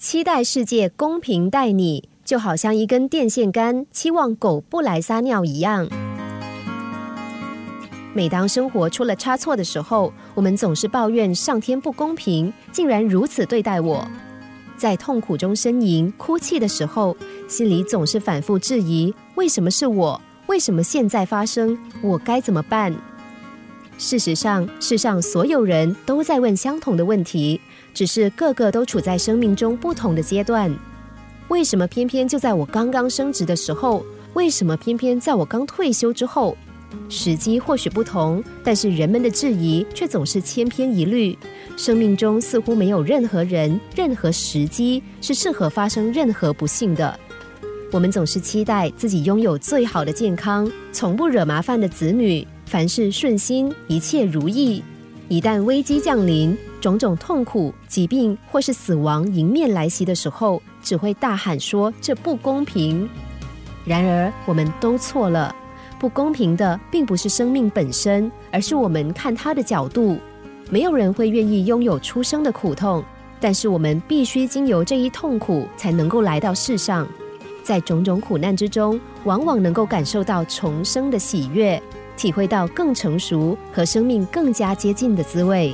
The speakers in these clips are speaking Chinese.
期待世界公平待你，就好像一根电线杆期望狗不来撒尿一样。每当生活出了差错的时候，我们总是抱怨上天不公平，竟然如此对待我。在痛苦中呻吟、哭泣的时候，心里总是反复质疑：为什么是我？为什么现在发生？我该怎么办？事实上，世上所有人都在问相同的问题，只是个个都处在生命中不同的阶段。为什么偏偏就在我刚刚升职的时候？为什么偏偏在我刚退休之后？时机或许不同，但是人们的质疑却总是千篇一律。生命中似乎没有任何人、任何时机是适合发生任何不幸的。我们总是期待自己拥有最好的健康，从不惹麻烦的子女，凡事顺心，一切如意。一旦危机降临，种种痛苦、疾病或是死亡迎面来袭的时候，只会大喊说：“这不公平。”然而，我们都错了。不公平的并不是生命本身，而是我们看它的角度。没有人会愿意拥有出生的苦痛，但是我们必须经由这一痛苦，才能够来到世上。在种种苦难之中，往往能够感受到重生的喜悦，体会到更成熟和生命更加接近的滋味。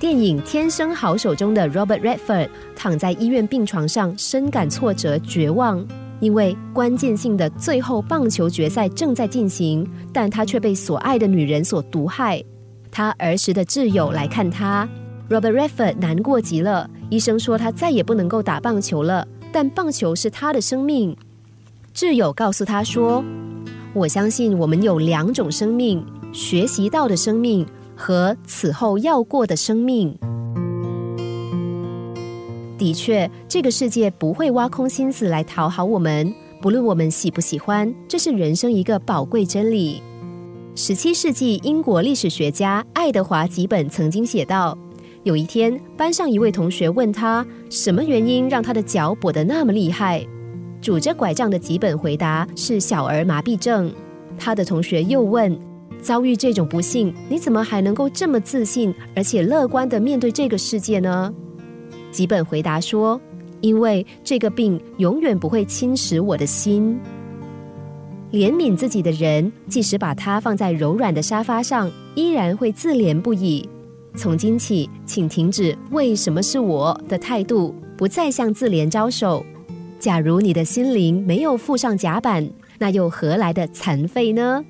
电影《天生好手》中的 Robert Redford 躺在医院病床上，深感挫折、绝望。因为关键性的最后棒球决赛正在进行，但他却被所爱的女人所毒害。他儿时的挚友来看他，Robert Redford 难过极了。医生说他再也不能够打棒球了，但棒球是他的生命。挚友告诉他说：“我相信我们有两种生命，学习到的生命和此后要过的生命。”的确，这个世界不会挖空心思来讨好我们，不论我们喜不喜欢，这是人生一个宝贵真理。十七世纪英国历史学家爱德华·吉本曾经写道：有一天，班上一位同学问他，什么原因让他的脚跛得那么厉害？拄着拐杖的吉本回答是小儿麻痹症。他的同学又问：遭遇这种不幸，你怎么还能够这么自信而且乐观地面对这个世界呢？吉本回答说：“因为这个病永远不会侵蚀我的心。怜悯自己的人，即使把它放在柔软的沙发上，依然会自怜不已。从今起，请停止‘为什么是我’的态度，不再向自怜招手。假如你的心灵没有附上甲板，那又何来的残废呢？”